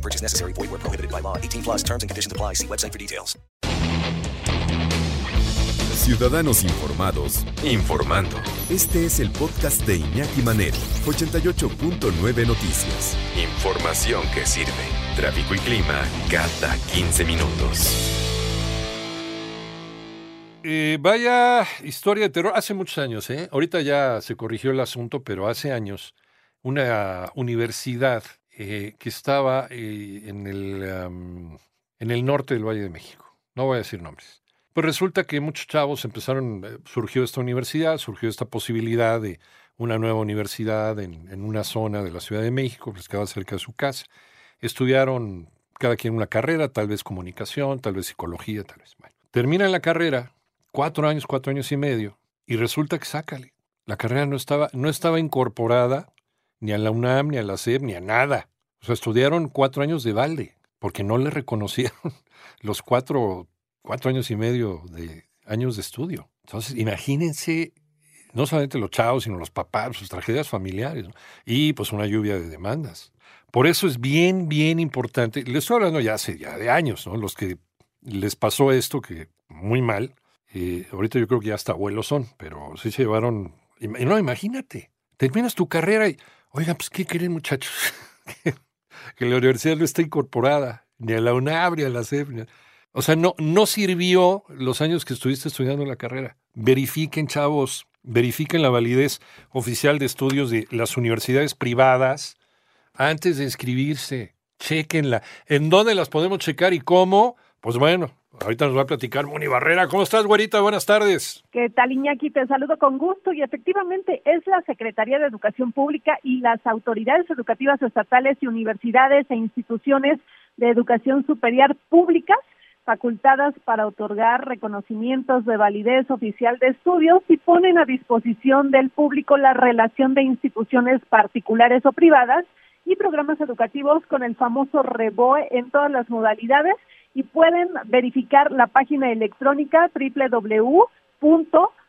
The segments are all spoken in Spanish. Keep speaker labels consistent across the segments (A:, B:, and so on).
A: No purchase necessary. Void where prohibited by law. 18 plus terms and conditions apply. See website for details.
B: Ciudadanos informados, informando. Este es el podcast de Iñaki Manero, 88.9 Noticias. Información que sirve. Tráfico y clima cada 15 minutos.
C: Eh, vaya historia de terror. Hace muchos años, ¿eh? Ahorita ya se corrigió el asunto, pero hace años, una universidad eh, que estaba eh, en, el, en el norte del Valle de México. No voy a decir nombres. Pues resulta que muchos chavos empezaron, eh, surgió esta universidad, surgió esta posibilidad de una nueva universidad en, una zona de la Ciudad de México, les quedaba cerca de su casa. Estudiaron cada quien una carrera, tal vez comunicación, tal vez psicología, tal vez. Bueno, terminan la carrera, cuatro años, cuatro años y medio, y resulta que sácale. La carrera no estaba, no estaba incorporada ni a la UNAM, ni a la SEP, ni a nada. O sea, estudiaron cuatro años de balde, porque no le reconocieron los cuatro, cuatro años y medio de años de estudio. Entonces, imagínense, no solamente los chavos, sino los papás, sus tragedias familiares, ¿no? y pues una lluvia de demandas. Por eso es bien, bien importante. Les estoy hablando ya hace ya de años, ¿no? Los que les pasó esto, que muy mal. eh, ahorita yo creo que ya hasta abuelos son, pero sí se llevaron. No, imagínate. Terminas tu carrera y, oigan, pues, ¿qué quieren, muchachos? que la universidad no está incorporada, ni a la UNAM, ni a la CEP. a- O sea, no, no sirvió los años que estuviste estudiando la carrera. Verifiquen, chavos, verifiquen la validez oficial de estudios de las universidades privadas antes de inscribirse. Chequenla. ¿En dónde las podemos checar y cómo? Pues bueno, ahorita nos va a platicar Moni Barrera. ¿Cómo estás, güerita? Buenas tardes.
D: ¿Qué tal, Iñaki? Te saludo con gusto y efectivamente es la Secretaría de Educación Pública y las autoridades educativas estatales y universidades e instituciones de educación superior públicas facultadas para otorgar reconocimientos de validez oficial de estudios y ponen a disposición del público la relación de instituciones particulares o privadas y programas educativos con el famoso REBOE en todas las modalidades y pueden verificar la página electrónica www.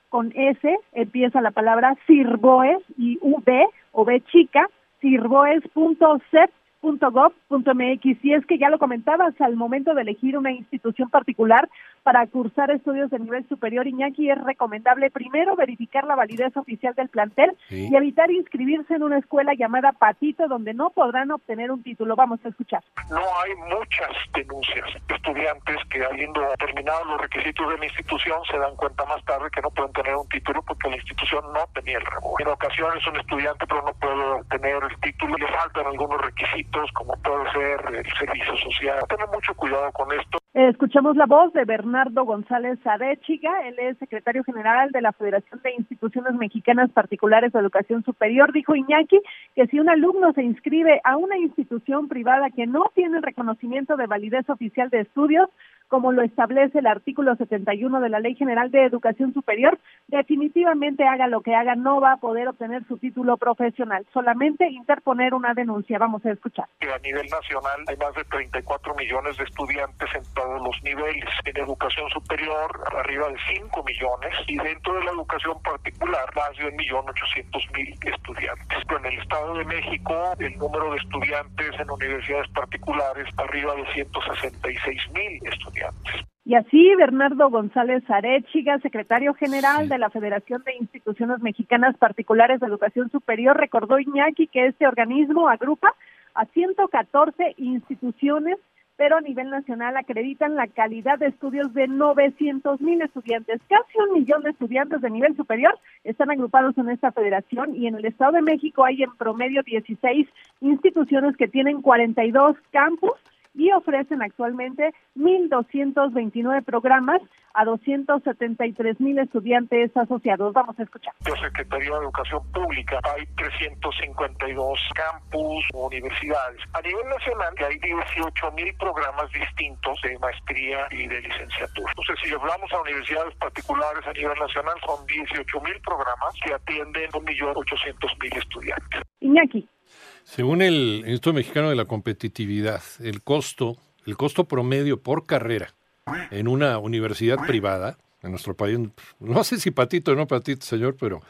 D: con S empieza la palabra sirboes y V o V chica sirboes.cep.gov.mx y es que ya lo comentabas al momento de elegir una institución particular para cursar estudios de nivel superior Iñaki es recomendable primero verificar la validez oficial del plantel
C: Sí.
D: y evitar inscribirse en una escuela llamada Patito donde no podrán obtener un título. Vamos a escuchar.
E: no hay muchas denuncias de estudiantes que habiendo terminado los requisitos de la institución se dan cuenta más tarde que no pueden tener un título porque la institución no tenía el rebote. En ocasiones un estudiante pero no puede tener el título, le faltan algunos requisitos como puede ser el servicio social. Tener mucho cuidado con esto.
D: Eh, Escuchamos la voz de Bernardo González Arechiga, él es secretario general de la Federación de Instituciones Mexicanas Particulares de Educación Superior. Dijo Iñaki que si un alumno se inscribe a una institución privada que no tiene reconocimiento de validez oficial de estudios, como lo establece el artículo 71 de la Ley General de Educación Superior, definitivamente haga lo que haga, no va a poder obtener su título profesional, solamente interponer una denuncia. Vamos a escuchar.
E: a nivel nacional hay más de 34 millones de estudiantes en todos los niveles. En educación superior, arriba de 5 millones. Y dentro de la educación particular, más de 1.800.000 estudiantes. En el Estado de México, el número de estudiantes en universidades particulares, arriba de 166.000 estudiantes.
D: Y así, Bernardo González Arechiga, secretario general de la Federación de Instituciones Mexicanas Particulares de Educación Superior, recordó Iñaki que este organismo agrupa a 114 instituciones, pero a nivel nacional acreditan la calidad de estudios de 900 mil estudiantes. Casi un millón de estudiantes de nivel superior están agrupados en esta federación y en el Estado de México hay en promedio 16 instituciones que tienen 42 campus y ofrecen actualmente 1.229 programas a 273 mil estudiantes asociados. Vamos a escuchar.
E: La Secretaría de Educación Pública hay 352 campus, universidades. A nivel nacional hay 18 mil programas distintos de maestría y de licenciatura. Entonces, si hablamos a universidades particulares a nivel nacional, son 18 mil programas que atienden 1.800.000 estudiantes.
D: Iñaki.
C: Según el Instituto Mexicano de la Competitividad, el costo, el costo promedio por carrera en una universidad privada en nuestro país, no sé si patito o no patito, señor, pero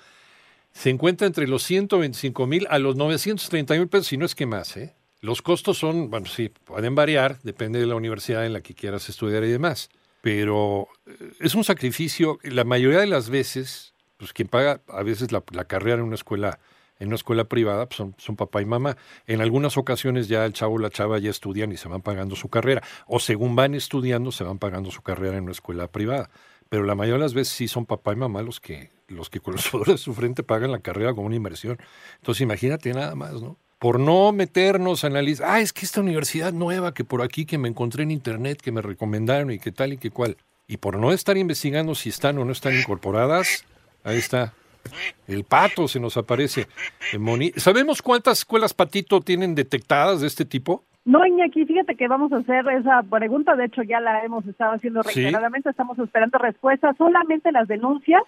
C: se encuentra entre los 125 mil a los 930 mil pesos, si no es que más. ¿eh? Los costos son, bueno, sí, pueden variar, depende de la universidad en la que quieras estudiar y demás, pero eh, es un sacrificio, la mayoría de las veces, pues quien paga a veces la, la carrera en una escuela en una escuela privada pues son, papá y mamá. En algunas ocasiones ya el chavo o la chava ya estudian y se van pagando su carrera. O según van estudiando, se van pagando su carrera en una escuela privada. Pero la mayoría de las veces sí son papá y mamá los que, los que con los sudores de su frente pagan la carrera como una inversión. Entonces imagínate nada más, ¿no? Por no meternos a analizar, ah, es que esta universidad nueva que por aquí que me encontré en internet, que me recomendaron y que tal y que cual. Y por no estar investigando si están o no están incorporadas, ahí está, el pato se nos aparece. ¿Sabemos cuántas escuelas patito tienen detectadas de este tipo?
D: No, Iñaki, fíjate que vamos a hacer esa pregunta, de hecho ya la hemos estado haciendo reiteradamente, ¿Sí? estamos esperando respuestas, solamente las denuncias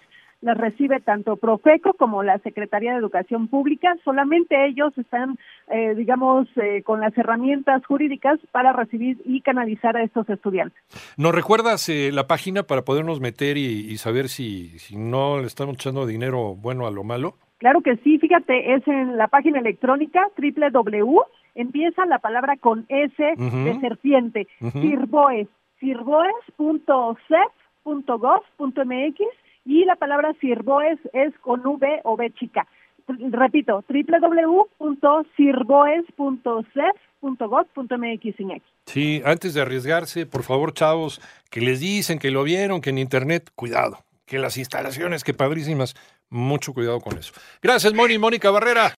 D: las recibe tanto Profeco como la Secretaría de Educación Pública. Solamente ellos están, eh, digamos, eh, con las herramientas jurídicas para recibir y canalizar a estos estudiantes.
C: ¿Nos recuerdas eh, la página para podernos meter y, y saber si, si no le estamos echando dinero bueno a lo malo?
D: Claro que sí, fíjate, es en la página electrónica www, empieza la palabra con S uh -huh. de serpiente, uh -huh. sirboes, sirboes.cep.gov.mx y la palabra sirboes es con V o B chica. Repito, www.sirboes.cef.gov.mx.
C: Sí, antes de arriesgarse, por favor, chavos, que les dicen que lo vieron, que en internet, cuidado, que las instalaciones, que padrísimas, mucho cuidado con eso. Gracias, Moni, Mónica Barrera.